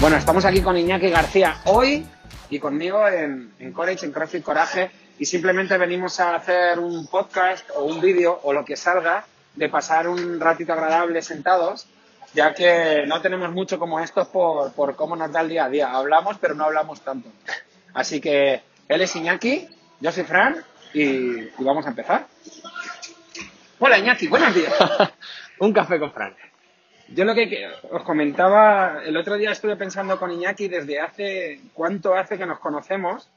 Bueno, estamos aquí con Iñaki García hoy y conmigo en, en Courage, en CrossFit Coraje, y simplemente venimos a hacer un podcast o un vídeo o lo que salga de pasar un ratito agradable sentados, ya que no tenemos mucho como estos por, por cómo nos da el día a día. Hablamos, pero no hablamos tanto. Así que él es Iñaki, yo soy Fran y, vamos a empezar. Hola Iñaki, buenos días. un café con Fran. Yo lo que os comentaba, el otro día estuve pensando con Iñaki desde hace, ¿cuánto hace que nos conocemos?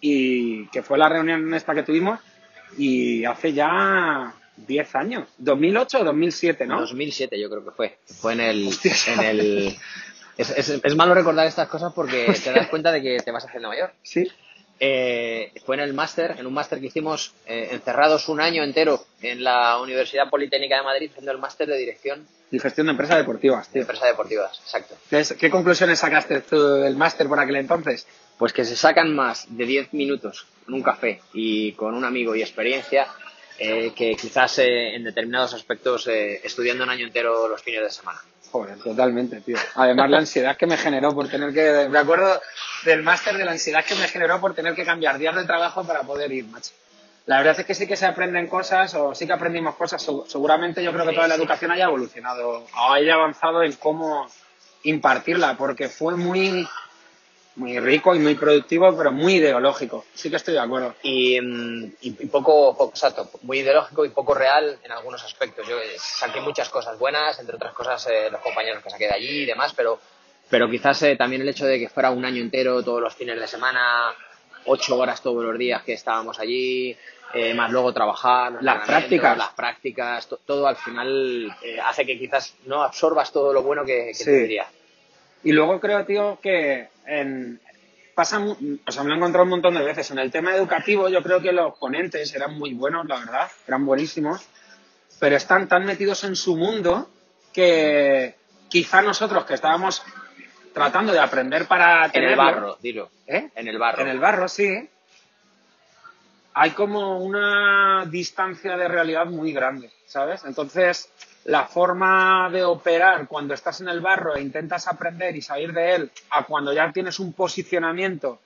Y que fue la reunión esta que tuvimos y hace ya 10 años, 2008 o 2007, ¿no? 2007 yo creo que fue. Fue en el... En el es, es, es malo recordar estas cosas porque te das cuenta de que te vas haciendo mayor. Sí. Eh, fue en el máster, en un máster que hicimos eh, encerrados un año entero en la Universidad Politécnica de Madrid haciendo el máster de dirección Y gestión de empresas deportivas, de empresas deportivas. Exacto. ¿Qué, es- qué conclusiones sacaste tú del máster por aquel entonces? Pues que se sacan más de 10 minutos en un café y con un amigo y experiencia eh, que quizás eh, en determinados aspectos estudiando un año entero los fines de semana. Joder, totalmente, tío. Además, la ansiedad que me generó por tener que... Me acuerdo del máster de la ansiedad que me generó por tener que cambiar días de trabajo para poder ir, macho. La verdad es que sí que se aprenden cosas, o sí que aprendimos cosas. Segu- Seguramente yo creo que toda la educación haya evolucionado, o haya avanzado en cómo impartirla, porque fue muy, muy rico y muy productivo, pero muy ideológico. Sí que estoy de acuerdo. y, mm, y- poco, poco- exacto, muy ideológico y poco real en algunos aspectos. Yo eh, saqué muchas cosas buenas, entre otras cosas eh, los compañeros que saqué de allí y demás, pero, pero quizás eh, también el hecho de que fuera un año entero, todos los fines de semana, ocho horas todos los días que estábamos allí, eh, más luego trabajar, Las prácticas. las prácticas, to- todo al final hace que quizás no absorbas todo lo bueno que, que Sí. te diría. Y luego creo, tío, que en, pasa, o sea, me lo he encontrado un montón de veces. En el tema educativo yo creo que los ponentes eran muy buenos, la verdad, eran buenísimos, pero están tan metidos en su mundo que quizá nosotros que estábamos tratando de aprender para En tenerlo, el barro, dilo. ¿eh? En el barro. En el barro, sí. Hay como una distancia de realidad muy grande, ¿sabes? Entonces, la forma de operar cuando estás en el barro e intentas aprender y salir de él a cuando ya tienes un posicionamiento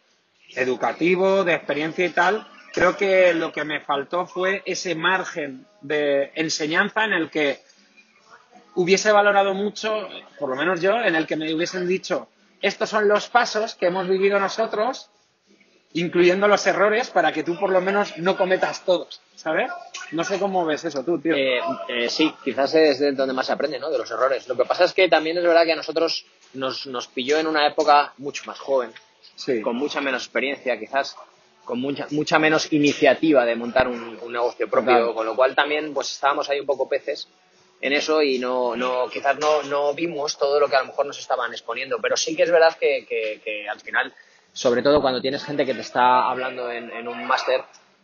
educativo, de experiencia y tal, creo que lo que me faltó fue ese margen de enseñanza en el que hubiese valorado mucho, por lo menos yo, en el que me hubiesen dicho, estos son los pasos que hemos vivido nosotros, incluyendo los errores, para que tú por lo menos no cometas todos, ¿sabes? No sé cómo ves eso tú, tío. Eh, eh, sí, quizás es de donde más se aprende, ¿no? De los errores. Lo que pasa es que también es verdad que a nosotros nos, nos pilló en una época mucho más joven, sí. con mucha menos experiencia, quizás con mucha, mucha menos iniciativa de montar un, un negocio propio, Total. con lo cual también pues estábamos ahí un poco peces en eso y no, no quizás no, no vimos todo lo que a lo mejor nos estaban exponiendo, pero sí que es verdad que, que- que al final, sobre todo cuando tienes gente que te está hablando en, en un máster,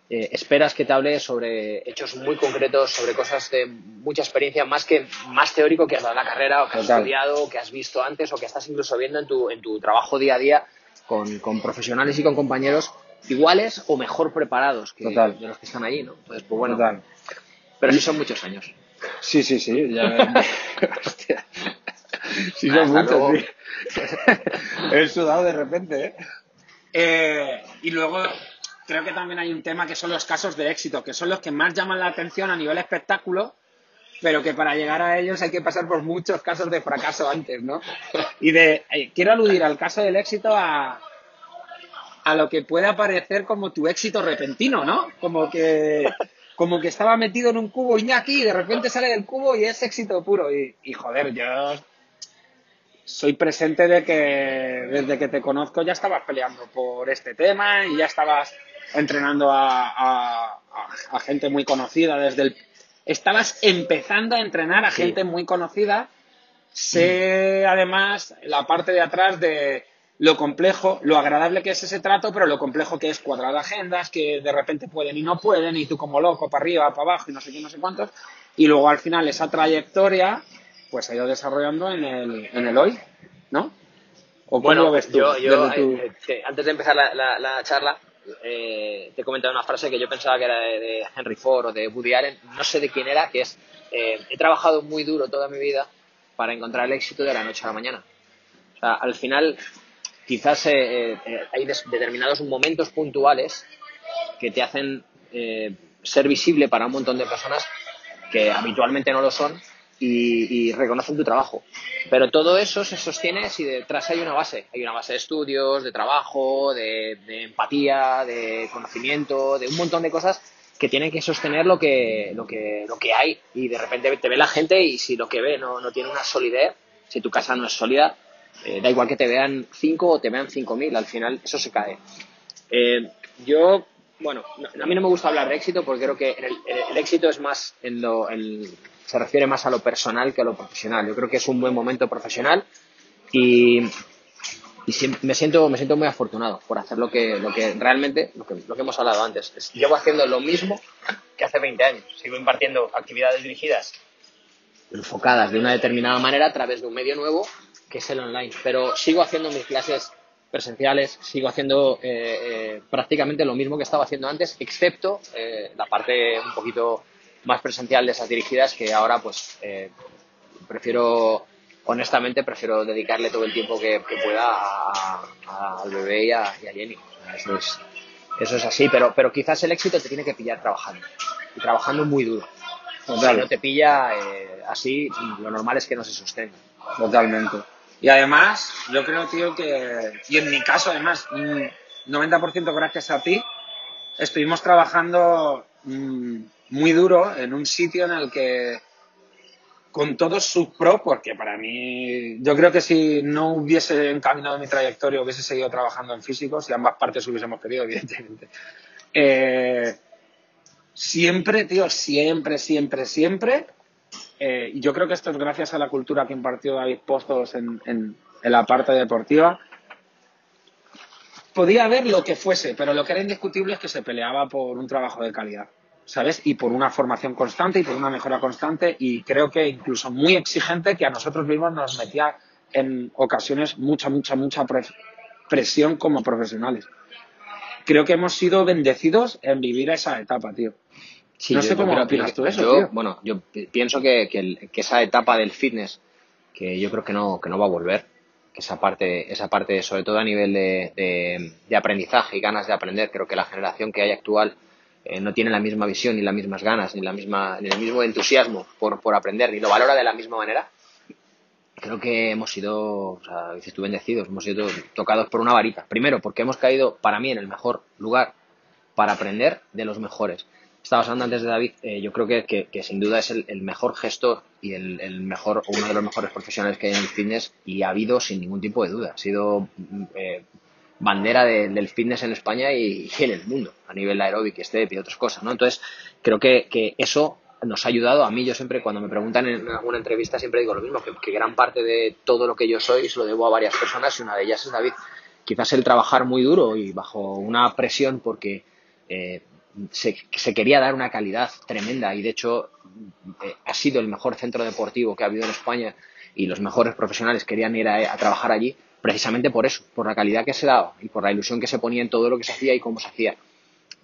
eh, esperas que te hable sobre hechos muy concretos, sobre cosas de mucha experiencia, más que más teórico que has dado en la carrera o que has Total. estudiado, o que has visto antes o que estás incluso viendo en tu, en tu trabajo día a día con, con profesionales y con compañeros iguales o mejor preparados que Total. de los que están allí, ¿no? Entonces, pues bueno, Total. pero sí son muchos años. Sí, sí, sí. Ya... Hostia. Sí, son muchos. He sudado de repente, ¿eh? Eh, Y luego creo que también hay un tema que son los casos de éxito, que son los que más llaman la atención a nivel espectáculo, pero que para llegar a ellos hay que pasar por muchos casos de fracaso antes, ¿no? Y de eh, quiero aludir al caso del éxito a a lo que pueda parecer como tu éxito repentino, ¿no? Como que como que estaba metido en un cubo Iñaki y de repente sale del cubo y es éxito puro. Y, y, joder, yo soy presente de que desde que te conozco ya estabas peleando por este tema y ya estabas entrenando a, a- a- gente muy conocida desde el... Estabas empezando a entrenar a Sí. gente muy conocida. Sé además la parte de atrás de lo complejo, lo agradable que es ese trato, pero lo complejo que es cuadrar agendas, que de repente pueden y no pueden, y tú como loco, para arriba, para abajo, y no sé qué, no sé cuántos. Y luego al final esa trayectoria, pues ha ido desarrollando en el, en el hoy, ¿no? ¿O cómo lo ves tú? yo, yo, desde tu- eh, te- antes de empezar la, la- la charla, eh, te he comentado una frase que yo pensaba que era de, de Henry Ford o de Woody Allen, no sé de quién era, que es, eh, he trabajado muy duro toda mi vida para encontrar el éxito de la noche a la mañana. O al final, quizás eh, eh, hay determinados momentos puntuales que te hacen eh, ser visible para un montón de personas que habitualmente no lo son y, reconocen tu trabajo. Pero todo eso se sostiene si detrás hay una base. Hay una base de estudios, de trabajo, de, empatía, de conocimiento, de un montón de cosas que tienen que sostener lo que, lo que, lo que hay. Y de repente te ve la gente y si lo que ve no, tiene una solidez, si tu casa no es sólida, eh, da igual que te vean 5 o te vean 5.000, al final eso se cae. Eh, yo, bueno, a mí no me gusta hablar de éxito porque creo que el, éxito es más en lo, se refiere más a lo personal que a lo profesional. Yo creo que es un buen momento profesional y, me, siento, me siento muy afortunado por hacer lo que, lo que realmente, lo que, lo que hemos hablado antes. llevo haciendo lo mismo que hace 20 años. Sigo impartiendo actividades dirigidas enfocadas de una determinada manera a través de un medio nuevo que es el online. Pero sigo haciendo mis clases presenciales, sigo haciendo eh, eh, prácticamente lo mismo que estaba haciendo antes, excepto eh, la parte un poquito más presencial de esas dirigidas que ahora pues prefiero, honestamente, prefiero dedicarle todo el tiempo que, pueda al bebé y a, Jenny. Eso es, eso es así, pero, pero quizás el éxito te tiene que pillar trabajando y trabajando muy duro. Si no te pilla así, lo normal es que no se sostenga. Totalmente. Y además, yo creo, tío, que, y en mi caso, además, 90% gracias a ti, estuvimos trabajando mm, muy duro en un sitio en el que, con todos sus pros, porque para mí, yo creo que si no hubiese encaminado mi trayectoria, hubiese seguido trabajando en físico, si ambas partes hubiésemos querido, evidentemente. Eh, siempre, tío, siempre, siempre, siempre eh, yo creo que esto es gracias a la cultura que impartió David Pozos en, en, la parte deportiva. Podía haber lo que fuese, pero lo que era indiscutible es que se peleaba por un trabajo de calidad, ¿sabes? Y por una formación constante y por una mejora constante y creo que incluso muy exigente que a nosotros mismos nos metía en ocasiones mucha, mucha, mucha presión como profesionales. Creo que hemos sido bendecidos en vivir esa etapa, tío no sé cómo opinas tú eso, yo, Bueno, yo pienso que, que, esa etapa del fitness, que yo creo que no, que no va a volver, que esa parte, esa parte sobre todo a nivel de, de, aprendizaje y ganas de aprender, creo que la generación que hay actual eh, no tiene la misma visión, ni las mismas ganas, ni, la misma, ni el mismo entusiasmo por, por aprender, ni lo valora de la misma manera. Creo que hemos sido, o sea, dices tú, bendecidos, hemos sido tocados por una varita. Primero, porque hemos caído, para mí, en el mejor lugar para aprender de los mejores estabas hablando antes de David, eh, yo creo que, que, sin duda es el, mejor gestor y el, el, mejor, uno de los mejores profesionales que hay en el fitness y ha habido sin ningún tipo de duda. Ha sido mm, eh, bandera del fitness en España y, en el mundo, a nivel aeróbic, step y otras cosas, ¿no? Entonces, creo que, que eso nos ha ayudado a mí. Yo siempre, cuando me preguntan en alguna entrevista, siempre digo lo mismo, que, gran parte de todo lo que yo soy se lo debo a varias personas y una de ellas es David. Quizás el trabajar muy duro y bajo una presión porque eh, se, quería dar una calidad tremenda y de hecho eh, ha sido el mejor centro deportivo que ha habido en España y los mejores profesionales querían ir a, trabajar allí precisamente por eso, por la calidad que se daba y por la ilusión que se ponía en todo lo que se hacía y cómo se hacía.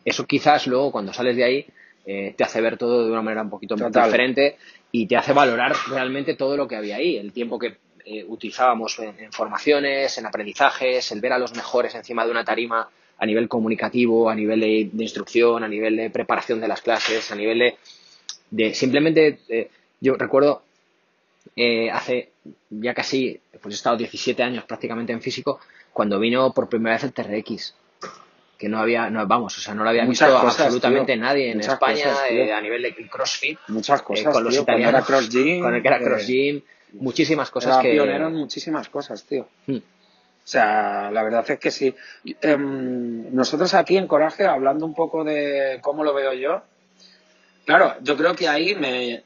Eso quizás luego cuando sales de ahí eh, te hace ver todo de una manera un poquito más diferente y te hace valorar realmente todo lo que había ahí, el tiempo que eh, utilizábamos en, formaciones, en aprendizajes, el ver a los mejores encima de una tarima a nivel comunicativo, a nivel de, instrucción, a nivel de preparación de las clases, a nivel de, simplemente, eh, yo recuerdo eh, hace ya casi, pues he estado 17 años prácticamente en físico, cuando vino por primera vez el TRX, que no había, no, vamos, o sea, no lo había visto absolutamente nadie en España eh, a nivel de CrossFit. Muchas cosas, con los italianos, con el que era Cross Gym, muchísimas cosas que... pionero muchísimas cosas, tío. Hmm. O sea, la verdad es que sí. Em, nosotros aquí en Coraje, hablando un poco de cómo lo veo yo, claro, yo creo que ahí me,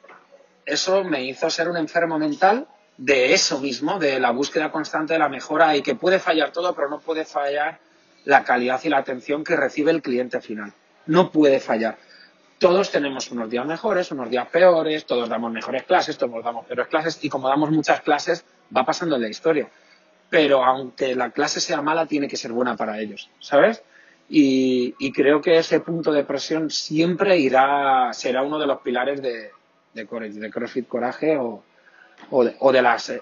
eso me hizo ser un enfermo mental de eso mismo, de la búsqueda constante de la mejora y que puede fallar todo, pero no puede fallar la calidad y la atención que recibe el cliente final. No puede fallar. Todos tenemos unos días mejores, unos días peores, todos damos mejores clases, todos damos peores clases y como damos muchas clases va pasando la historia pero aunque la clase sea mala, tiene que ser buena para ellos, ¿sabes? Y, creo que ese punto de presión siempre irá, será uno de los pilares de, de, de CrossFit Coraje o, o, de, las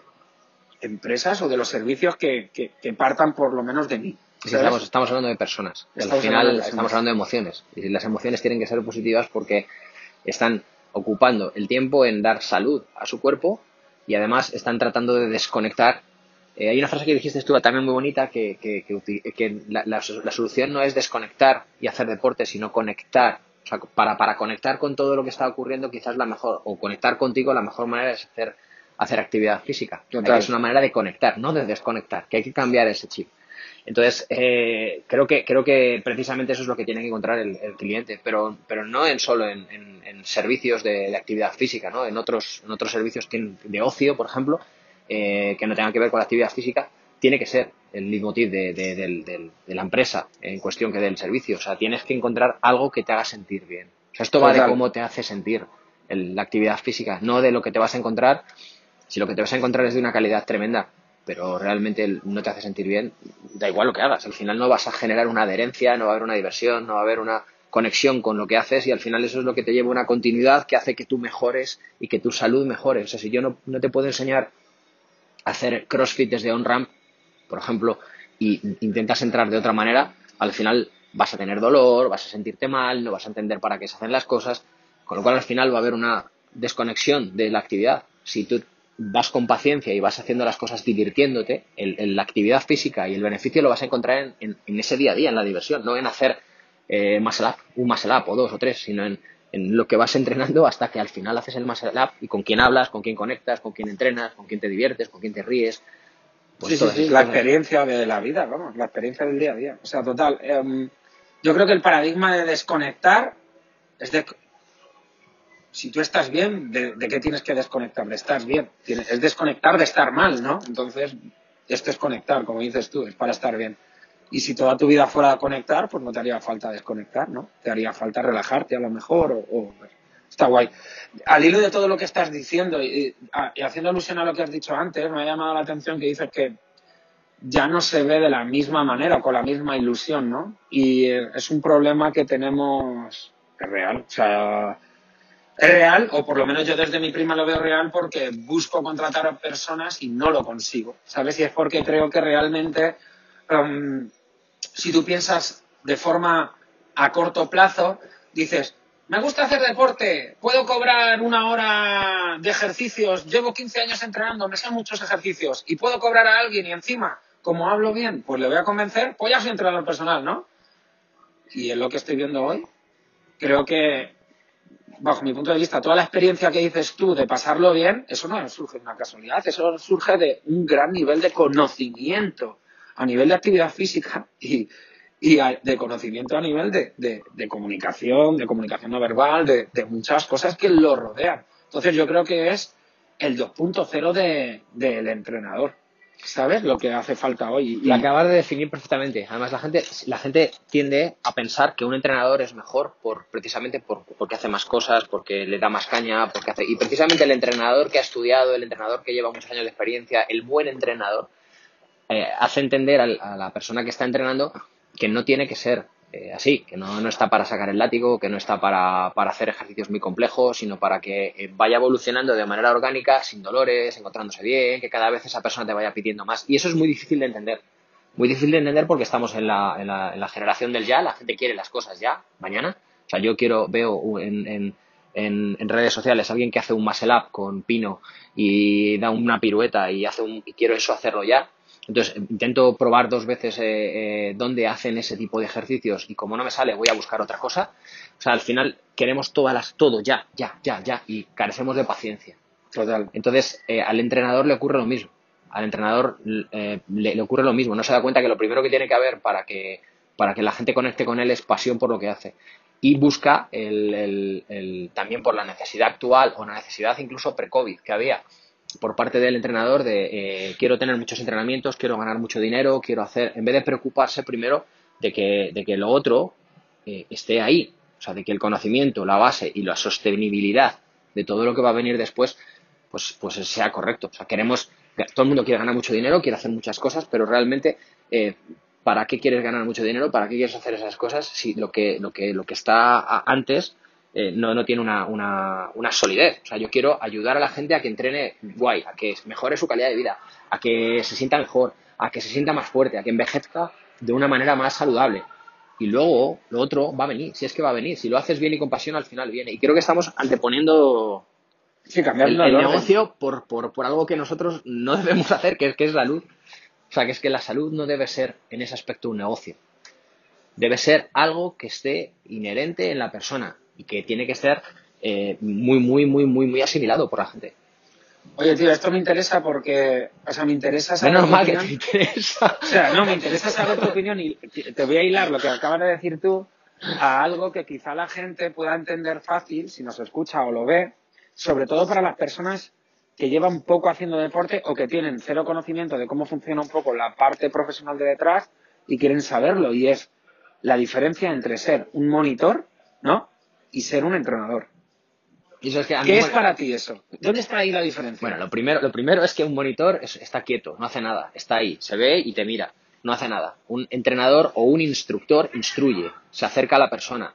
empresas o de los servicios que, que, partan por lo menos de mí. estamos, estamos, hablando de personas. al final estamos hablando de emociones. Y las emociones tienen que ser positivas porque están ocupando el tiempo en dar salud a su cuerpo y además están tratando de desconectar. Eh, hay una frase que dijiste tú también muy bonita, que, que, que, la, la, solución no es desconectar y hacer deporte, sino conectar. O sea, para, para conectar con todo lo que está ocurriendo, quizás la mejor, o conectar contigo, la mejor manera es hacer, hacer actividad física. Es una manera de conectar, no de desconectar, que hay que cambiar ese chip. Entonces, eh, creo, que, creo que precisamente eso es lo que tiene que encontrar el, cliente, pero, pero no en solo en, servicios de, actividad física, ¿no? en, otros, en otros servicios de ocio, por ejemplo, eh, que no tengan que ver con la actividad física, tiene que ser el leitmotiv de, de, la empresa en cuestión que del servicio. O sea, tienes que encontrar algo que te haga sentir bien. O sea, esto va de cómo te hace sentir la actividad física, no de lo que te vas a encontrar. Si lo que te vas a encontrar es de una calidad tremenda, pero realmente no te hace sentir bien, da igual lo que hagas. Al final no vas a generar una adherencia, no va a haber una diversión, no va a haber una conexión con lo que haces y al final eso es lo que te lleva una continuidad que hace que tú mejores y que tu salud mejore. O sea, si yo no, no te puedo enseñar a hacer CrossFit desde on-ramp, por ejemplo, y intentas entrar de otra manera, al final vas a tener dolor, vas a sentirte mal, no vas a entender para qué se hacen las cosas, con lo cual al final va a haber una desconexión de la actividad. Si tú vas con paciencia y vas haciendo las cosas divirtiéndote, el, la actividad física y el beneficio lo vas a encontrar en, ese día a día, en la diversión, no en hacer eh, muscle un muscle up o dos o tres, sino en, lo que vas entrenando hasta que al final haces el muscle up y con quién hablas, con quién conectas, con quién entrenas, con quién te diviertes, con quién te ríes. Pues sí, sí, la experiencia de la vida, vamos, la experiencia del día a día. O sea, total. Em, yo creo que el paradigma de desconectar es de, si tú estás bien, ¿de, qué tienes que desconectar? De estar bien. Es desconectar de estar mal, ¿no? Entonces, esto es conectar, como dices tú, es para estar bien. Y si toda tu vida fuera a conectar, pues no te haría falta desconectar, ¿no? Te haría falta relajarte a lo mejor o, está guay. Al hilo de todo lo que estás diciendo y, haciendo alusión a lo que has dicho antes, me ha llamado la atención que dices que ya no se ve de la misma manera, con la misma ilusión, ¿no? Y eh, es un problema que tenemos, es real. O sea, es real, o por lo menos yo desde mi prima lo veo real porque busco contratar a personas y no lo consigo. ¿Sabes? Y es porque creo que realmente, um, si tú piensas de forma a corto plazo, dices, me gusta hacer deporte, puedo cobrar una hora de ejercicios, llevo 15 años entrenando, me sé muchos ejercicios y puedo cobrar a alguien y encima, como hablo bien, pues le voy a convencer, pues ya soy entrenador personal, ¿no? Y es lo que estoy viendo hoy. Creo que bajo mi punto de vista, toda la experiencia que dices tú de pasarlo bien, eso no surge de una casualidad, eso surge de un gran nivel de conocimiento a nivel de actividad física y, de conocimiento a nivel de, comunicación, de comunicación no verbal, de, muchas cosas que lo rodean. Entonces yo creo que es el 2.0 del entrenador. ¿Sabes? Lo que hace falta hoy. Y... Lo acabas de definir perfectamente. Además, la gente, la gente tiende a pensar que un entrenador es mejor por, precisamente por, porque hace más cosas, porque le da más caña, porque hace... Y precisamente el entrenador que ha estudiado, el entrenador que lleva muchos años de experiencia, el buen entrenador, eh, hace entender a la persona que está entrenando que no tiene que ser eh, así, que no, no, está para sacar el látigo, que no está para, para hacer ejercicios muy complejos, sino para que eh, vaya evolucionando de manera orgánica, sin dolores, encontrándose bien, que cada vez esa persona te vaya pidiendo más. Y eso es muy difícil de entender. Muy difícil de entender porque estamos en la, en la, en la generación del ya, la gente quiere las cosas ya, mañana. O sea, yo quiero, veo en, en, en, redes sociales alguien que hace un muscle up con pino y da una pirueta y hace un, y quiero eso hacerlo ya entonces, intento probar dos veces eh, eh, dónde hacen ese tipo de ejercicios y como no me sale, voy a buscar otra cosa. O sea, al final queremos todas las, todo ya, ya, ya, ya y carecemos de paciencia. Total. Entonces, eh, al entrenador le ocurre lo mismo. Al entrenador le, ocurre lo mismo. No se da cuenta que lo primero que tiene que haber para que, para que la gente conecte con él es pasión por lo que hace. Y busca el, el, también por la necesidad actual o la necesidad incluso pre-COVID que había por parte del entrenador de eh, quiero tener muchos entrenamientos, quiero ganar mucho dinero, quiero hacer, en vez de preocuparse primero de que, de que lo otro eh, esté ahí, o sea, de que el conocimiento, la base y la sostenibilidad de todo lo que va a venir después, pues, pues sea correcto. O sea, queremos, todo el mundo quiere ganar mucho dinero, quiere hacer muchas cosas, pero realmente, eh, ¿para qué quieres ganar mucho dinero? ¿Para qué quieres hacer esas cosas? Si lo que, lo que, lo que está antes eh, no, no tiene una, una, una, solidez. O sea, yo quiero ayudar a la gente a que entrene guay, a que mejore su calidad de vida, a que se sienta mejor, a que se sienta más fuerte, a que envejezca de una manera más saludable. Y luego lo otro va a venir, si es que va a venir. Si lo haces bien y con pasión, al final viene. Y creo que estamos anteponiendo sí, el, el negocio por, por, por, algo que nosotros no debemos hacer, que es, que es la luz. O sea, que es que la salud no debe ser en ese aspecto un negocio. Debe ser algo que esté inherente en la persona y que tiene que ser eh, muy, muy, muy, muy, muy asimilado por la gente. Oye, tío, esto me interesa porque, o sea, me interesa saber. Menos mal que te interesa. O sea, no, me interesa saber tu opinión y te voy a hilar lo que acabas de decir tú a algo que quizá la gente pueda entender fácil si nos escucha o lo ve, sobre todo para las personas que llevan poco haciendo deporte o que tienen cero conocimiento de cómo funciona un poco la parte profesional de detrás y quieren saberlo. Y es la diferencia entre ser un monitor, ¿no? Y ser un entrenador. ¿Qué es para ti eso? ¿Dónde está ahí la diferencia? Bueno, lo primero, lo primero es que un monitor está quieto, no hace nada, está ahí, se ve y te mira, no hace nada. Un entrenador o un instructor instruye, se acerca a la persona,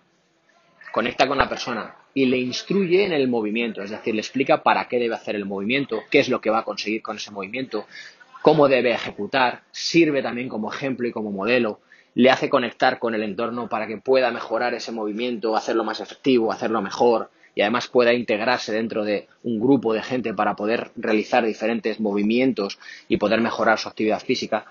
conecta con la persona y le instruye en el movimiento, es decir, le explica para qué debe hacer el movimiento, qué es lo que va a conseguir con ese movimiento, cómo debe ejecutar, sirve también como ejemplo y como modelo, le hace conectar con el entorno para que pueda mejorar ese movimiento, hacerlo más efectivo, hacerlo mejor, y además pueda integrarse dentro de un grupo de gente para poder realizar diferentes movimientos y poder mejorar su actividad física,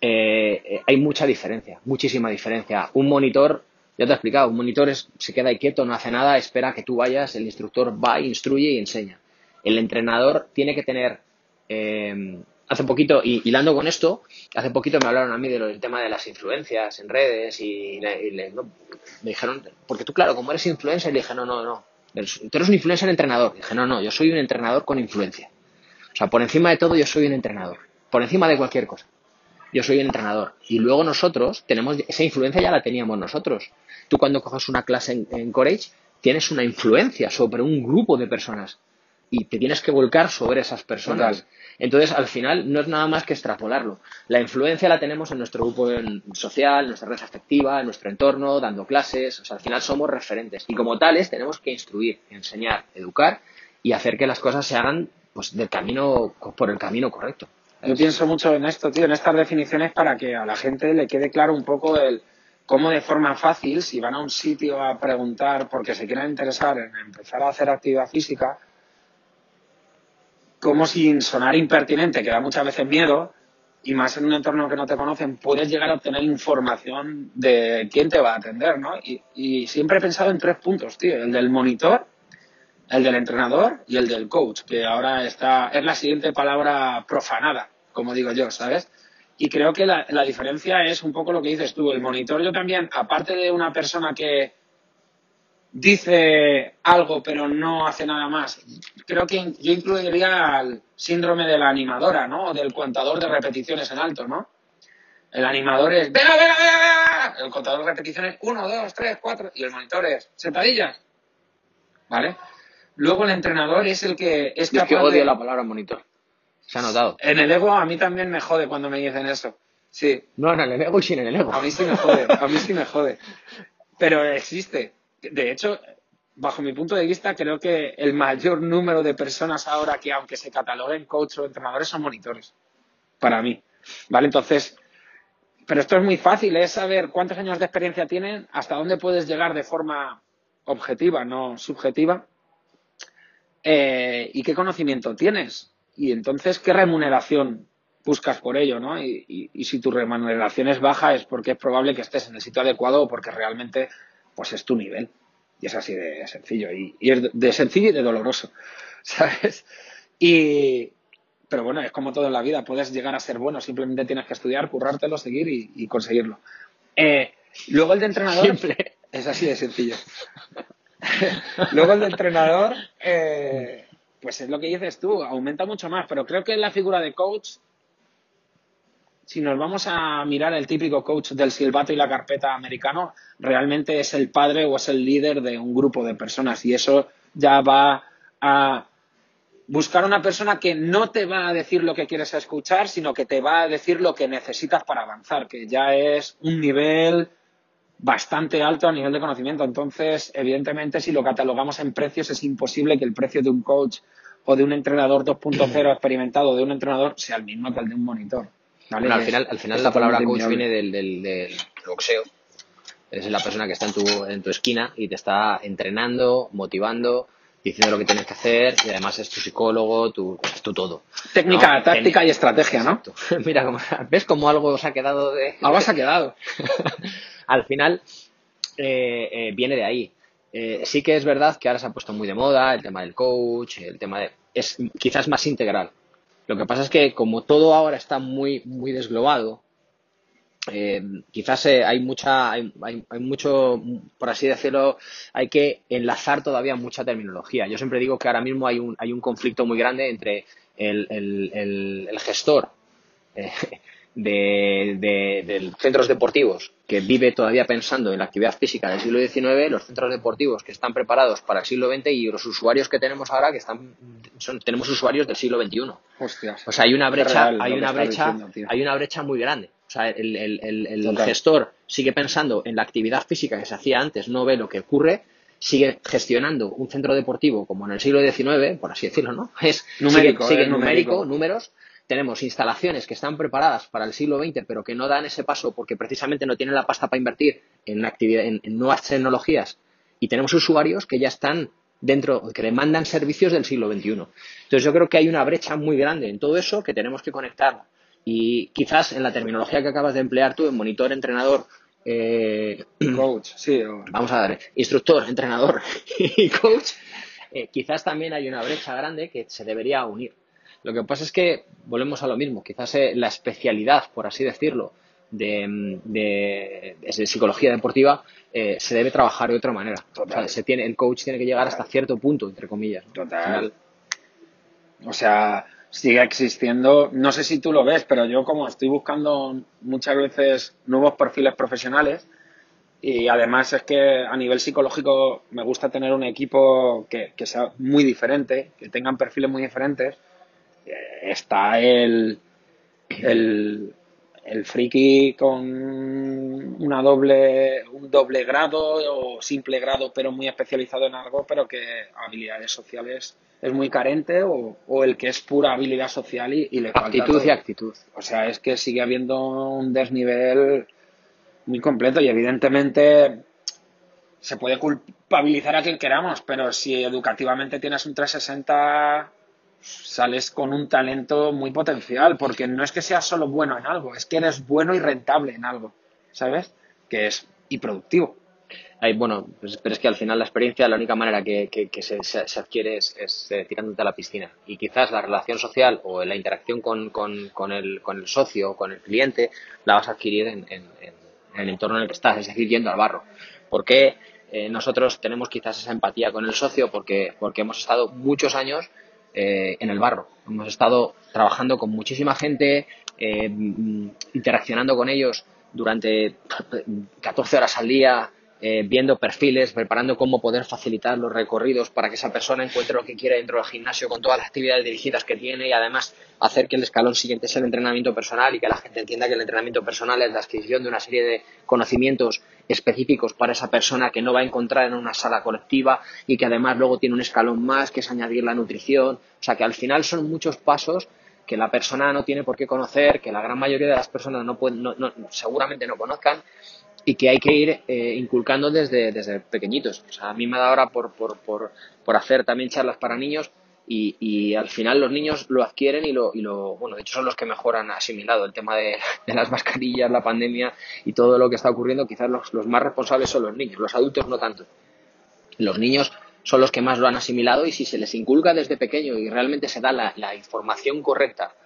eh, hay mucha diferencia, muchísima diferencia. Un monitor, ya te he explicado, un monitor se queda quieto, no hace nada, espera que tú vayas, el instructor va, instruye y enseña. El entrenador tiene que tener, eh, hace poquito, y hilando con esto, hace poquito me hablaron a mí del tema de las influencias en redes y, me dijeron, porque tú claro, como eres influencer, le dije, no, no, no, Tú eres un influencer entrenador. dije, no, no, yo soy un entrenador con influencia. O sea, por encima de todo yo soy un entrenador. Por encima de cualquier cosa. Yo soy un entrenador. Y luego nosotros tenemos, esa influencia ya la teníamos nosotros. Tú cuando coges una clase en, Courage, tienes una influencia sobre un grupo de personas. Y te tienes que volcar sobre esas personas. Entonces, al final, no es nada más que extrapolarlo. La influencia la tenemos en nuestro grupo social, en nuestra red afectiva, en nuestro entorno, dando clases. O sea, al final somos referentes. Y como tales, tenemos que instruir, enseñar, educar y hacer que las cosas se hagan pues, del camino, por el camino correcto. Yo pienso mucho en esto, tío, en estas definiciones para que a la gente le quede claro un poco el cómo de forma fácil, si van a un sitio a preguntar porque se quieran interesar en empezar a hacer actividad física, como sin sonar impertinente, que da muchas veces miedo, y más en un entorno que no te conocen, puedes llegar a obtener información de quién te va a atender, ¿no? Y, siempre he pensado en tres puntos, tío, el del monitor, el del entrenador y el del coach, que ahora está, es la siguiente palabra profanada, como digo yo, ¿sabes? Y creo que la, la diferencia es un poco lo que dices tú, el monitor yo también, aparte de una persona que, dice algo pero no hace nada más. Creo que yo incluiría al síndrome de la animadora, ¿no? O del contador de repeticiones en alto, ¿no? El animador es, venga, venga, venga, El contador de repeticiones, uno, dos, tres, cuatro. Y el monitor es, sentadillas. ¿Vale? Luego el entrenador es el que es capaz que odio la palabra monitor. Se ha notado. En el ego a mí también me jode cuando me dicen eso. Sí. No, en el ego y sin el ego. A mí sí me jode, a mí sí me jode. Pero existe. De hecho, bajo mi punto de vista, creo que el mayor número de personas ahora que, aunque se cataloguen coach o entrenadores, son monitores. Para mí. ¿Vale? Entonces, pero esto es muy fácil, es saber cuántos años de experiencia tienen, hasta dónde puedes llegar de forma objetiva, no subjetiva, eh, y qué conocimiento tienes. Y entonces, qué remuneración buscas por ello, ¿no? Y, y, si tu remuneración es baja es porque es probable que estés en el sitio adecuado o porque realmente pues es tu nivel. Y es así de sencillo. Y, es de sencillo y de doloroso. ¿Sabes? Y, pero bueno, es como todo en la vida. Puedes llegar a ser bueno. Simplemente tienes que estudiar, currártelo, seguir y, conseguirlo. Eh, luego el de entrenador. Siempre. Es así de sencillo. luego el de entrenador. Eh, pues es lo que dices tú. Aumenta mucho más. Pero creo que la figura de coach si nos vamos a mirar el típico coach del silbato y la carpeta americano, realmente es el padre o es el líder de un grupo de personas y eso ya va a buscar una persona que no te va a decir lo que quieres escuchar, sino que te va a decir lo que necesitas para avanzar, que ya es un nivel bastante alto a nivel de conocimiento. Entonces, evidentemente, si lo catalogamos en precios, es imposible que el precio de un coach o de un entrenador 2.0 experimentado, de un entrenador, sea el mismo que el de un monitor. Al final, al final la palabra coach viene del, del, boxeo. Es la persona que está en tu, en tu esquina y te está entrenando, motivando, diciendo lo que tienes que hacer y además es tu psicólogo, tu, es tu todo. Técnica, táctica y estrategia, ¿no? Mira, ¿ves cómo algo se ha quedado de... Algo se ha quedado. Al final eh, eh, viene de ahí. Eh, sí que es verdad que ahora se ha puesto muy de moda el tema del coach, el tema de... es quizás más integral. Lo que pasa es que como todo ahora está muy, muy desglobado, eh, quizás eh, hay mucha, hay, mucho, por así decirlo, hay que enlazar todavía mucha terminología. Yo siempre digo que ahora mismo hay un, hay un conflicto muy grande entre el, el, gestor eh, de, de, centros deportivos que vive todavía pensando en la actividad física del siglo XIX, los centros deportivos que están preparados para el siglo XX y los usuarios que tenemos ahora que están son, tenemos usuarios del siglo XXI. o sea, hay una brecha, hay una brecha, hay una brecha muy grande. O sea, el, el, gestor sigue pensando en la actividad física que se hacía antes, no ve lo que ocurre, sigue gestionando un centro deportivo como en el siglo XIX, por así decirlo, ¿no? Es numérico, sigue, numérico, números. Tenemos instalaciones que están preparadas para el siglo XX, pero que no dan ese paso porque precisamente no tienen la pasta para invertir en, actividad, en, nuevas tecnologías. Y tenemos usuarios que ya están dentro, que demandan servicios del siglo XXI. Entonces yo creo que hay una brecha muy grande en todo eso que tenemos que conectar y quizás en la terminología que acabas de emplear tú, en monitor, entrenador, eh, coach, sí. Vamos a ver, instructor, entrenador y coach, eh, quizás también hay una brecha grande que se debería unir. Lo que pasa es que volvemos a lo mismo, quizás eh, la especialidad, por así decirlo, de, de, psicología deportiva se debe trabajar de otra manera. se tiene, el coach tiene que llegar hasta cierto punto, entre comillas. Total. O sea, sigue existiendo. No sé si tú lo ves, pero yo como estoy buscando muchas veces nuevos perfiles profesionales y además es que a nivel psicológico me gusta tener un equipo que, sea muy diferente, que tengan perfiles muy diferentes. Está el, el, el friki con una doble, un doble grado o simple grado pero muy especializado en algo, pero que habilidades sociales es muy carente o, el que es pura habilidad social y, le falta actitud y actitud. O sea, es que sigue habiendo un desnivel muy completo y evidentemente se puede culpabilizar a quien queramos, pero si educativamente tienes un 360 sales con un talento muy potencial, porque no es que seas solo bueno en algo, es que eres bueno y rentable en algo, ¿sabes? Que es y productivo bueno, pues, pero es que al final la experiencia, la única manera que, se, adquiere es, eh, tirándote a la piscina. Y quizás la relación social o la interacción con, el, socio, con el cliente, la vas a adquirir en, el entorno en el que estás, es decir, yendo al barro. ¿Por qué eh, nosotros tenemos quizás esa empatía con el socio? Porque, porque hemos estado muchos años eh, en el barro. Hemos estado trabajando con muchísima gente, mm, interaccionando con ellos durante 14 horas al día, eh, viendo perfiles, preparando cómo poder facilitar los recorridos para que esa persona encuentre lo que quiere dentro del gimnasio con todas las actividades dirigidas que tiene y además hacer que el escalón siguiente sea el entrenamiento personal y que la gente entienda que el entrenamiento personal es la adquisición de una serie de conocimientos específicos para esa persona que no va a encontrar en una sala colectiva y que además luego tiene un escalón más que es añadir la nutrición. O sea que al final son muchos pasos que la persona no tiene por qué conocer, que la gran mayoría de las personas no pueden, seguramente no conozcan y que hay que ir eh, inculcando desde, desde pequeñitos. O sea, a mí me da ahora por, por, por, por hacer también charlas para niños y, y, al final los niños lo adquieren y lo, y lo, bueno, de hecho son los que mejor han asimilado el tema de, las mascarillas, la pandemia y todo lo que está ocurriendo. Quizás los, los, más responsables son los niños, los adultos no tanto. Los niños son los que más lo han asimilado y si se les inculca desde pequeño y realmente se da la, información correcta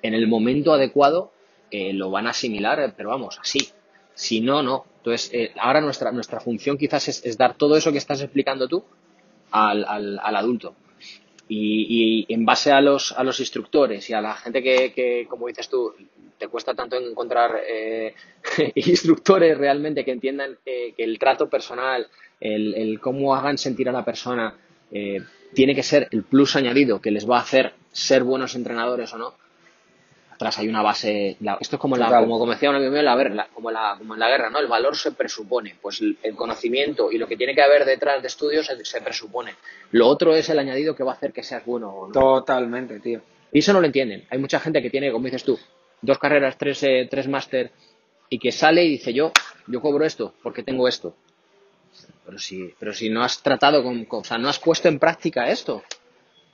en el momento adecuado, eh, lo van a asimilar, pero vamos, así, si no, no. Entonces, eh, ahora nuestra, nuestra función quizás es, dar todo eso que estás explicando tú al, al, adulto. Y, en base a los, a los instructores y a la gente que, que como dices tú, te cuesta tanto encontrar eh, instructores realmente que entiendan eh, que el trato personal, el, el, cómo hagan sentir a la persona, tiene que ser el plus añadido que les va a hacer ser buenos entrenadores o no, atrás hay una base. esto es como, la, como, decía un amigo mío, la, como, la, como en la guerra, ¿no? El valor se presupone. Pues el, conocimiento y lo que tiene que haber detrás de estudios se, presupone. Lo otro es el añadido que va a hacer que seas bueno o no. Totalmente, tío. Y eso no lo entienden. Hay mucha gente que tiene, como dices tú, dos carreras, tres, eh, tres máster y que sale y dice yo, yo cobro esto porque tengo esto. Pero si, pero si no has tratado con, o sea, no has puesto en práctica esto,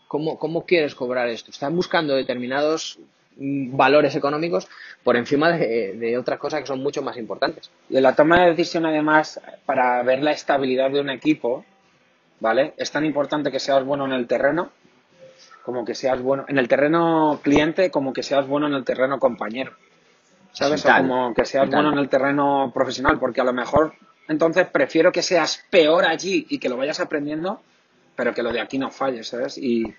¿cómo, cómo quieres cobrar esto? Están buscando determinados valores económicos por encima de, de, otras cosas que son mucho más importantes. Y en la toma de decisión, además, para ver la estabilidad de un equipo, ¿vale? Es tan importante que seas bueno en el terreno como que seas bueno en el terreno cliente, como que seas bueno en el terreno compañero. ¿Sabes? o como que seas bueno en el terreno profesional, porque a lo mejor entonces prefiero que seas peor allí y que lo vayas aprendiendo, pero que lo de aquí no falle, ¿sabes? Y,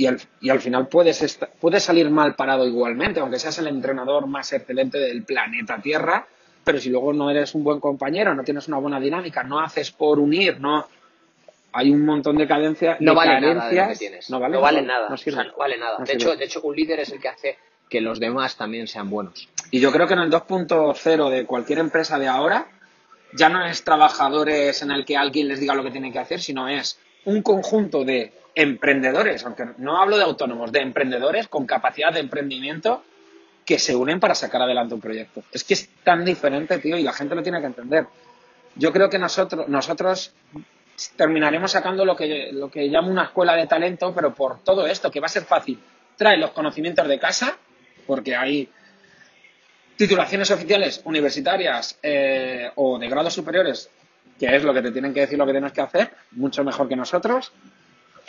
y, al, y al final puedes, puedes salir mal parado igualmente, aunque seas el entrenador más excelente del planeta Tierra, pero si luego no eres un buen compañero, no tienes una buena dinámica, no haces por unir, no, hay un montón de cadencias. No vale nada No vale, nada. No, vale nada. de, hecho, de hecho, un líder es el que hace que los demás también sean buenos. Y yo creo que en el 2.0 de cualquier empresa de ahora, ya no es trabajadores en el que alguien les diga lo que tienen que hacer, sino es un conjunto de emprendedores, aunque no hablo de autónomos, de emprendedores con capacidad de emprendimiento que se unen para sacar adelante un proyecto. Es que es tan diferente, tío, y la gente lo tiene que entender. Yo creo que nosotros, nosotros terminaremos sacando lo que, lo que llamo una escuela de talento, pero por todo esto, que va a ser fácil. Trae los conocimientos de casa, porque hay titulaciones oficiales universitarias eh, o de grados superiores, que es lo que te tienen que decir lo que tienes que hacer, mucho mejor que nosotros,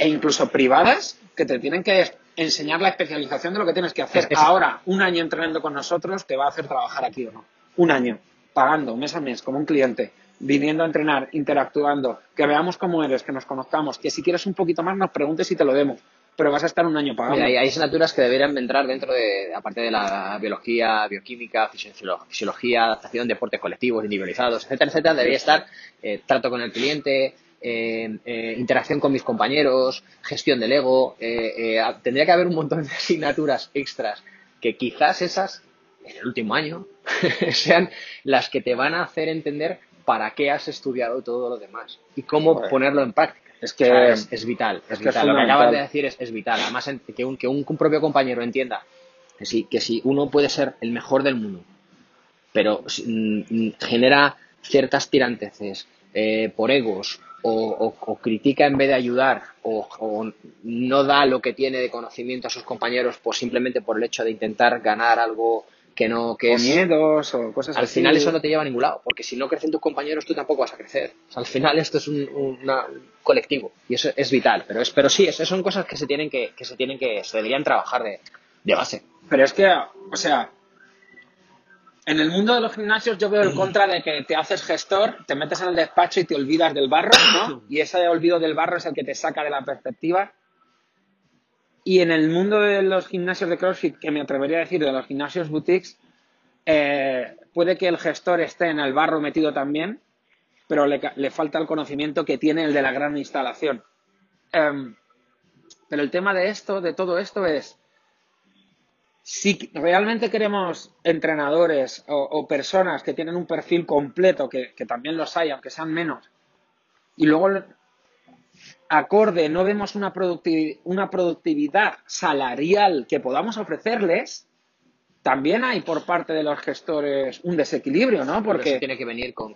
e incluso privadas, que te tienen que enseñar la especialización de lo que tienes que hacer. Ahora, un año entrenando con nosotros te va a hacer trabajar aquí o no. Un año, pagando mes a mes como un cliente viniendo a entrenar, interactuando, que veamos cómo eres, que nos conozcamos, que si quieres un poquito más nos preguntes y te lo demos, pero vas a estar un año pagando. hay, asignaturas que deberían entrar dentro de, aparte de la biología, bioquímica, fisiología, adaptación, deportes colectivos, individualizados, etcétera, etcétera, debería estar eh, trato con el cliente, eh, eh, interacción con mis compañeros, gestión del ego, tendría que haber un montón de asignaturas extras que quizás esas en el último año sean las que te van a hacer entender para qué has estudiado todo lo demás y cómo ponerlo en práctica. Es que es, vital, es, vital. Lo que acabas de decir es, vital. Además, que un, que un, propio compañero entienda que si, que si uno puede ser el mejor del mundo, pero mm, genera ciertas tiranteces eh, por egos o, critica en vez de ayudar o, no da lo que tiene de conocimiento a sus compañeros por simplemente por el hecho de intentar ganar algo que no que miedos o cosas al final eso no te lleva a ningún lado porque si no crecen tus compañeros tú tampoco vas a crecer. Al final esto es un colectivo y eso es vital pero es pero sí esas son cosas que se tienen que, que se tienen que se deberían trabajar de, de base. Pero es que o sea en el mundo de los gimnasios yo veo el contra de que te haces gestor, te metes en el despacho y te olvidas del barro, ¿no? Y ese olvido del barro es el que te saca de la perspectiva y en el mundo de los gimnasios de CrossFit, que me atrevería a decir de los gimnasios boutiques, eh, puede que el gestor esté en el barro metido también, pero le, falta el conocimiento que tiene el de la gran instalación. Em, pero el tema de esto, de todo esto, es si realmente queremos entrenadores o, personas que tienen un perfil completo, que, que, también los hay, aunque sean menos, y luego acorde no vemos una, una productividad salarial que podamos ofrecerles, también hay por parte de los gestores un desequilibrio, ¿no? Porque tiene que venir con,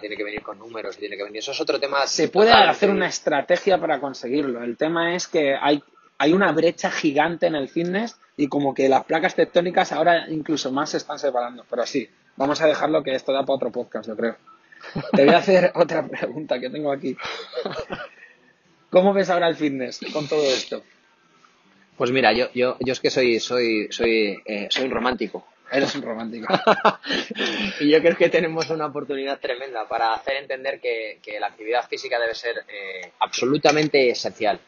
tiene que venir con números, tiene que venir. Eso es otro tema. Se puede hacer una estrategia para conseguirlo. El tema es que hay, hay una brecha gigante en el fitness y como que las placas tectónicas ahora incluso más se están separando. Pero sí, vamos a dejarlo que esto da para otro podcast, yo creo. Te voy a hacer otra pregunta que tengo aquí. ¿Cómo ves ahora el fitness con todo esto? Pues mira, yo, yo, yo es que soy, soy, soy, eh, soy un romántico. Eres un romántico. y yo creo que tenemos una oportunidad tremenda para hacer entender que, la actividad física debe ser eh, absolutamente esencial.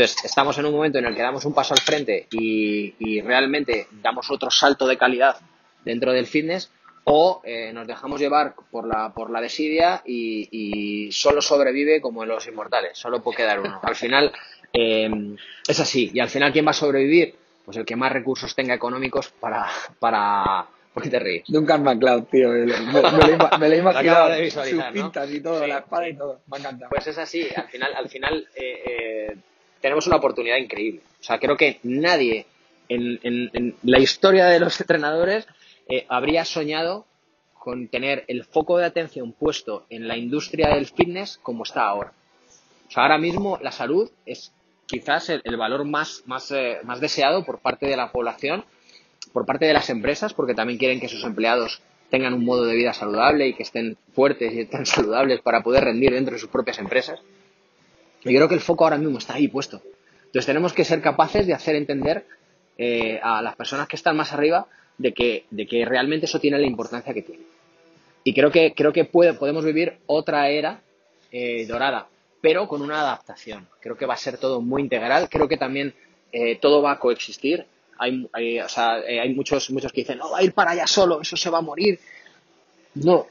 Entonces, estamos en un momento en el que damos un paso al frente y, y realmente damos otro salto de calidad dentro del fitness o eh, nos dejamos llevar por la, por la desidia y, solo sobrevive como en los inmortales, solo puede quedar uno. Al final eh, es así, y al final ¿quién va a sobrevivir? pues el que más recursos tenga económicos para, para, ¿Por qué te ríes? Duncan MacLeod, tío. Me, me, me, lo he imaginado. sus pintas y todo, la espada y todo. Me encanta. Pues es así. Al final, al final eh, eh, tenemos una oportunidad increíble. O sea, creo que nadie en, en, la historia de los entrenadores eh, habría soñado con tener el foco de atención puesto en la industria del fitness como está ahora. O sea, ahora mismo la salud es quizás el, valor más, más, más deseado por parte de la población por parte de las empresas, porque también quieren que sus empleados tengan un modo de vida saludable y que estén fuertes y estén saludables para poder rendir dentro de sus propias empresas. Yo creo que el foco ahora mismo está ahí puesto. Entonces tenemos que ser capaces de hacer entender eh, a las personas que están más arriba de que, de que realmente eso tiene la importancia que tiene. Y creo que, creo que podemos vivir otra era eh, dorada, pero con una adaptación. Creo que va a ser todo muy integral. Creo que también eh, todo va a coexistir hay, o sea, eh, hay muchos, muchos que dicen, no, va a ir para allá solo, eso se va a morir. No,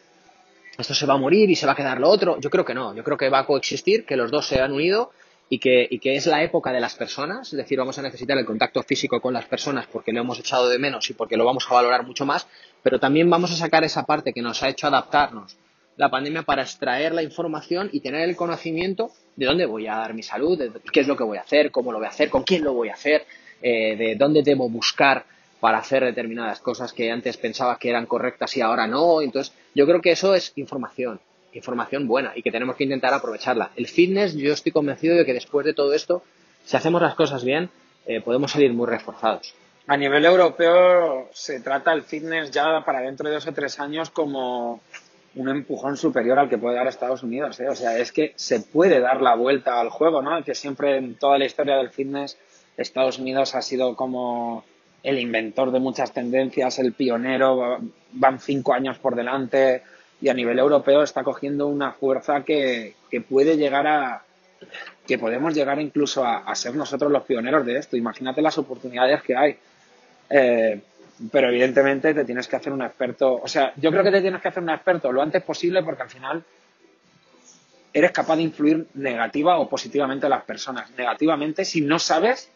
esto se va a morir y se va a quedar lo otro. Yo creo que no, yo creo que va a coexistir, que los dos se han unido y que, y que es la época de las personas, es decir, vamos a necesitar el contacto físico con las personas porque lo hemos echado de menos y porque lo vamos a valorar mucho más, pero también vamos a sacar esa parte que nos ha hecho adaptarnos la pandemia para extraer la información y tener el conocimiento de dónde voy a dar mi salud, de qué es lo que voy a hacer, cómo lo voy a hacer, con quién lo voy a hacer, eh, de dónde debo buscar para hacer determinadas cosas que antes pensaba que eran correctas y ahora no. Entonces, yo creo que eso es información, información buena y que tenemos que intentar aprovecharla. El fitness, yo estoy convencido de que después de todo esto, si hacemos las cosas bien, eh, podemos salir muy reforzados. A nivel europeo se trata el fitness ya para dentro de dos o tres años como un empujón superior al que puede dar Estados Unidos. ¿eh? O sea, es que se puede dar la vuelta al juego, ¿no? Que siempre en toda la historia del fitness Estados Unidos ha sido como el inventor de muchas tendencias, el pionero, van cinco años por delante y a nivel europeo está cogiendo una fuerza que, puede llegar a, que podemos llegar incluso a, ser nosotros los pioneros de esto. Imagínate las oportunidades que hay. Eh, pero evidentemente te tienes que hacer un experto, o sea, yo creo que te tienes que hacer un experto lo antes posible porque al final eres capaz de influir negativa o positivamente a las personas. Negativamente si no sabes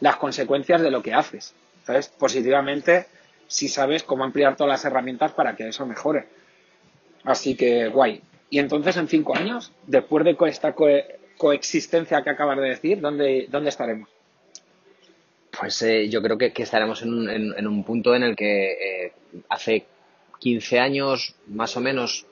las consecuencias de lo que haces. ¿Sabes? Positivamente, si sabes cómo ampliar todas las herramientas para que eso mejore. Así que guay. Y entonces, en cinco años, después de esta coexistencia que acabas de decir, ¿dónde, dónde estaremos? Pues eh, yo creo que, estaremos en un, en, un, punto en el que eh, hace 15 años, más o menos,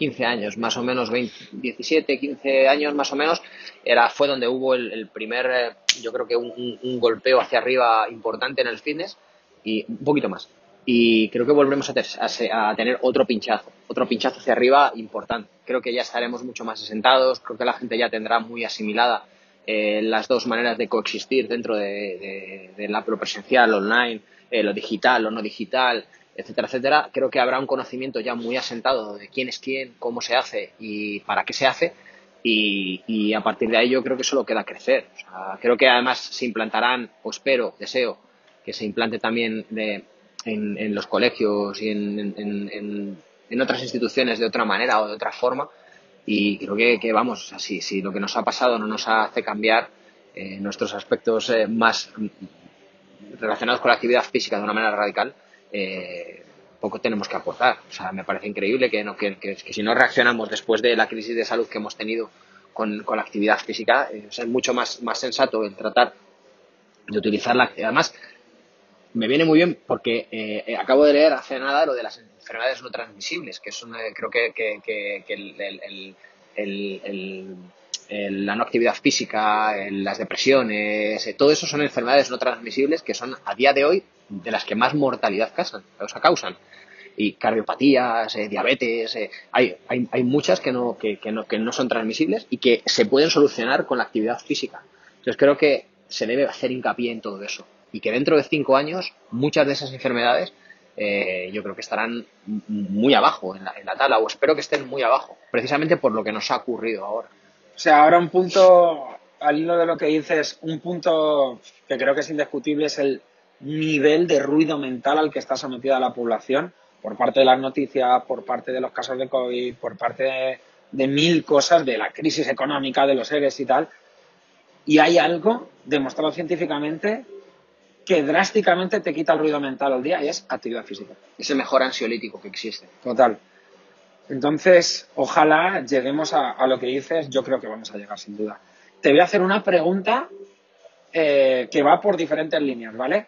15 años, más o menos 17, 15 años más o menos, era, fue donde hubo el, primer, eh, yo creo que un, golpeo hacia arriba importante en el fitness y un poquito más. Y creo que volveremos a, tener otro pinchazo, otro pinchazo hacia arriba importante. Creo que ya estaremos mucho más asentados, creo que la gente ya tendrá muy asimilada eh, las dos maneras de coexistir dentro de, la pro presencial, online, eh, lo digital, lo no digital, etcétera, etcétera, creo que habrá un conocimiento ya muy asentado de quién es quién, cómo se hace y para qué se hace. Y, a partir de ahí yo creo que solo queda crecer. creo que además se implantarán, o espero, deseo, que se implante también en, los colegios y en, otras instituciones de otra manera o de otra forma. Y creo que, vamos, así, si lo que nos ha pasado no nos hace cambiar eh, nuestros aspectos eh, más relacionados con la actividad física de una manera radical, eh, poco tenemos que aportar. O sea, me parece increíble que, no, que, si no reaccionamos después de la crisis de salud que hemos tenido con, la actividad física, eh, es mucho más, más sensato el tratar de utilizarla. Además, me viene muy bien porque eh, acabo de leer hace nada lo de las enfermedades no transmisibles, que es una, creo que, el, la no actividad física, las depresiones, todo eso son enfermedades no transmisibles que son a día de hoy de las que más mortalidad causan. Causan. Y cardiopatías, eh, diabetes, eh, hay, hay, hay, muchas que no, que, que, no, que no son transmisibles y que se pueden solucionar con la actividad física. Entonces creo que se debe hacer hincapié en todo eso. Y que dentro de cinco años muchas de esas enfermedades eh, yo creo que estarán muy abajo en la, en la tabla, o espero que estén muy abajo, precisamente por lo que nos ha ocurrido ahora. O sea, ahora un punto, al hilo de lo que dices, un punto que creo que es indiscutible es el nivel de ruido mental al que está sometida la población por parte de las noticias, por parte de los casos de COVID, por parte de, mil cosas, de la crisis económica, de los seres y tal. Y hay algo demostrado científicamente que drásticamente te quita el ruido mental al día y es actividad física. Es el mejor ansiolítico que existe. Total. Entonces, ojalá lleguemos a, a lo que dices, yo creo que vamos a llegar sin duda. Te voy a hacer una pregunta eh, que va por diferentes líneas, ¿vale?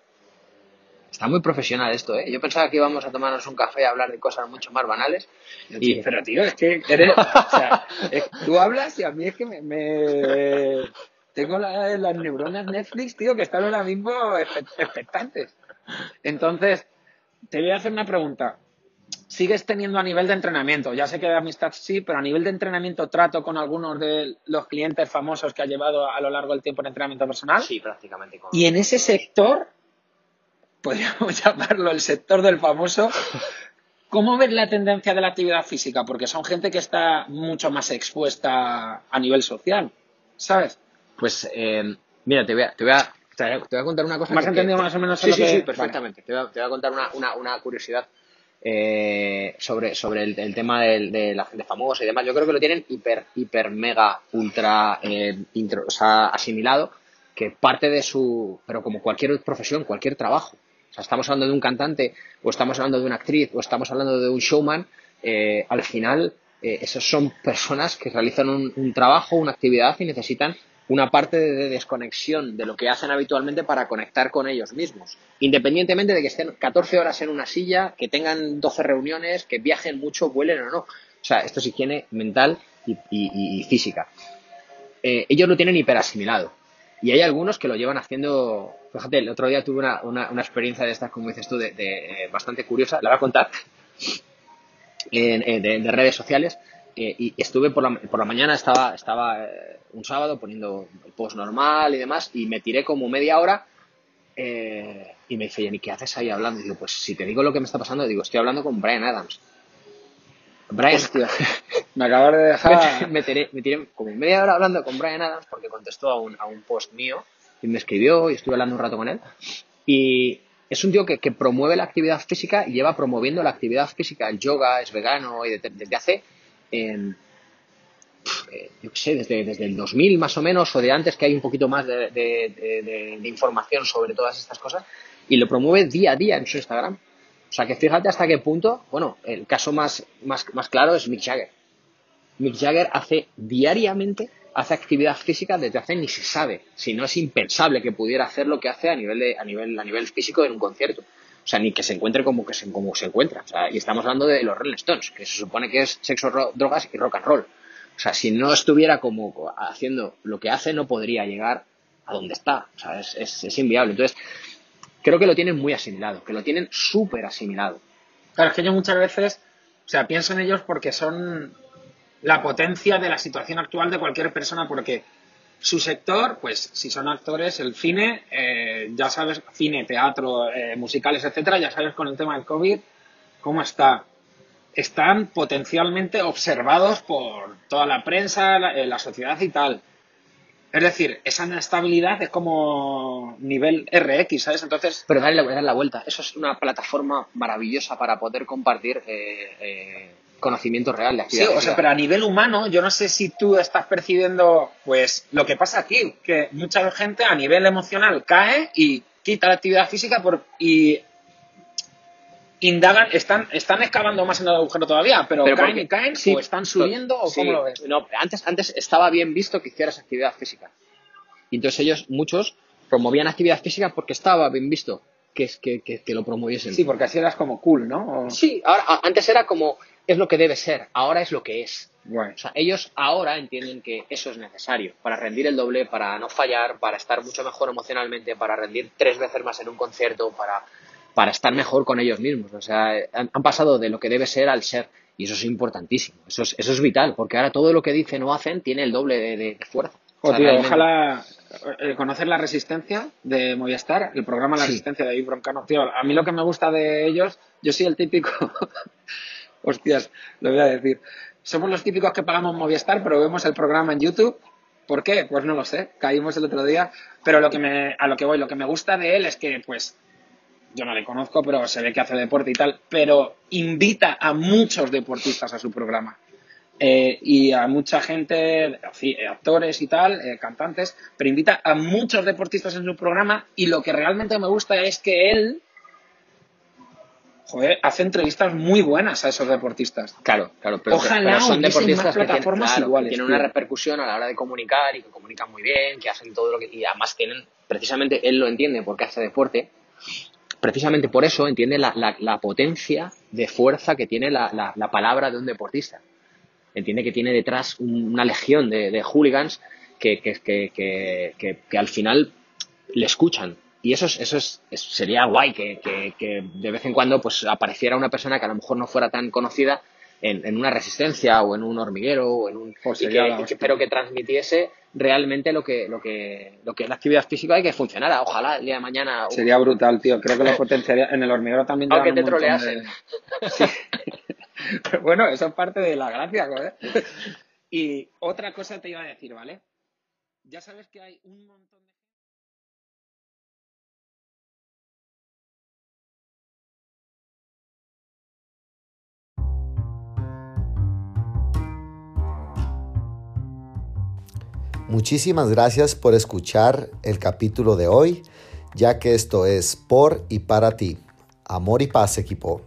Está muy profesional esto, ¿eh? Yo pensaba que íbamos a tomarnos un café y hablar de cosas mucho más banales. Y... Pero, tío, es que eres, o sea, es- tú hablas y a mí es que me... me- tengo la- las neuronas Netflix, tío, que están ahora mismo expectantes. Entonces, te voy a hacer una pregunta. ¿Sigues teniendo a nivel de entrenamiento? Ya sé que de amistad sí, pero a nivel de entrenamiento trato con algunos de los clientes famosos que ha llevado a lo largo del tiempo en entrenamiento personal. Sí, prácticamente. con- Y en ese sector, podríamos llamarlo el sector del famoso, ¿cómo ves la tendencia de la actividad física? Porque son gente que está mucho más expuesta a nivel social, ¿sabes? Pues, eh, mira, te voy a, te voy a, te voy a- contar una cosa. ¿Me has que- entendido que- más o menos Sí, sí, que- sí, Vale. perfectamente. Te, voy a, te voy a contar una, una, una curiosidad eh, sobre, sobre el, el tema del- de la gente famosa y demás. Yo creo que lo tienen hiper, hiper, mega, ultra eh, intro- o sea, asimilado, que parte de su. Pero como cualquier profesión, cualquier trabajo. O sea, estamos hablando de un cantante, o estamos hablando de una actriz, o estamos hablando de un showman. eh, al final, eh, esos son personas que realizan un, trabajo, una actividad y necesitan una parte de, de desconexión de lo que hacen habitualmente para conectar con ellos mismos. Independientemente de que estén 14 horas en una silla, que tengan 12 reuniones, que viajen mucho, vuelen o no. O sea, esto es higiene mental y física. Eh, ellos lo tienen hiperasimilado. Y hay algunos que lo llevan haciendo. Fíjate, el otro día tuve una, una- una experiencia de estas, como dices tú, de, de, eh, bastante curiosa. La voy a contar. En- en- de, de redes sociales. eh, y estuve por la, por la mañana, estaba, estaba eh, un sábado poniendo el post normal y demás. Y me tiré como media hora. eh, y me dice, Jenny, ¿qué haces ahí hablando? Y digo, pues si te digo lo que me está pasando, digo, estoy hablando con Brian Adams. Brian, Hostia, me acabas de me, dejar... me tiré, me tiré como media hora hablando con Brian Adams porque contestó a un, a un post mío y me escribió y estuve hablando un rato con él. Y es un tío que, que promueve la actividad física y lleva promoviendo la actividad física. El yoga es vegano y de- desde hace, eh, eh, yo qué sé, desde, desde el 2000 más o menos o de antes que hay un poquito más de- de- de información sobre todas estas cosas y lo promueve día a día en su Instagram. O sea que fíjate hasta qué punto, bueno, el caso más, más, más claro es Mick Jagger. Mick Jagger hace diariamente, hace actividad física desde hace ni se sabe, si no es impensable que pudiera hacer lo que hace a nivel, a nivel, a nivel físico en un concierto. O sea, ni que se encuentre como, que se, como se encuentra. Y estamos hablando de los Rolling Stones, que se supone que es sexo, ro- drogas y rock and roll. O sea, si no estuviera como haciendo lo que hace, no podría llegar a donde está. O sea, es, es inviable. Entonces, creo que lo tienen muy asimilado, que lo tienen súper asimilado. Claro, es que yo muchas veces, o sea, pienso en ellos porque son la potencia de la situación actual de cualquier persona, porque su sector, pues si son actores, el cine, eh, ya sabes, cine, teatro, eh, musicales, etcétera, ya sabes con el tema del COVID cómo está. Están potencialmente observados por toda la prensa, la, eh, la sociedad y tal. Es decir, esa inestabilidad es como nivel RX, ¿sabes? Entonces, Pero darle, darle la vuelta. Eso es una plataforma maravillosa para poder compartir eh, eh, conocimiento real de Sí, actividad. o sea, pero a nivel humano, yo no sé si tú estás percibiendo, pues, lo que pasa aquí, que mucha gente a nivel emocional cae y quita la actividad física por, y indagan, están, están excavando más en el agujero todavía, pero, Pero caen y caen, sí, o están subiendo, o sí, cómo lo ves. No, antes, antes estaba bien visto que hicieras actividad física. Y entonces ellos, muchos, promovían actividad física porque estaba bien visto que, que, que, que lo promoviesen. Sí, porque así eras como cool, ¿no? O- Sí, ahora, antes era como es lo que debe ser, ahora es lo que es. O sea, ellos ahora entienden que eso es necesario para rendir el doble, para no fallar, para estar mucho mejor emocionalmente, para rendir tres veces más en un concierto, para, para estar mejor con ellos mismos. O sea, han, han pasado de lo que debe ser al ser. Y eso es importantísimo, eso es, eso es vital, porque ahora todo lo que dicen o hacen tiene el doble de, de- de fuerza. O sea, tío, realmente- ojalá eh, conocer La Resistencia de Movistar, el programa La Sí. Resistencia de David Broncano. Tío, a mí lo que me gusta de ellos, yo soy el típico. Hostias, lo voy a decir. Somos los típicos que pagamos Movistar, pero vemos el programa en YouTube. ¿Por qué? Pues no lo sé. Caímos el otro día. Pero lo que me, a lo que voy, lo que me gusta de él es que, pues, yo no le conozco, pero se ve que hace deporte y tal, pero invita a muchos deportistas a su programa. eh, y a mucha gente, actores y tal, eh, cantantes, pero invita a muchos deportistas en su programa y lo que realmente me gusta es que él joder, hace entrevistas muy buenas a esos deportistas. Claro, claro, pero, Ojalá son deportistas que plataformas tienen, iguales, tienen una repercusión a la hora de comunicar y que comunican muy bien, que hacen todo lo que... Y además tienen, precisamente él lo entiende porque hace deporte, precisamente por eso entiende la, la, potencia de fuerza que tiene la, la palabra de un deportista entiende que tiene detrás una legión de, hooligans que, que, al final le escuchan. Y eso, es, eso es, sería guay, que, de vez en cuando pues apareciera una persona que a lo mejor no fuera tan conocida en, una resistencia o en un hormiguero o en un pues pero que transmitiese realmente lo que lo que lo que es la actividad física y que funcionara. Ojalá el día de mañana sería brutal tío. Creo que lo potenciaría. En el hormiguero también aunque te troleasen bueno, eso es parte de la gracia, joder. Y otra cosa te iba a decir, ¿vale? Ya sabes que hay un montón de... Muchísimas gracias por escuchar el capítulo de hoy, ya que esto es por y para ti. Amor y paz, equipo.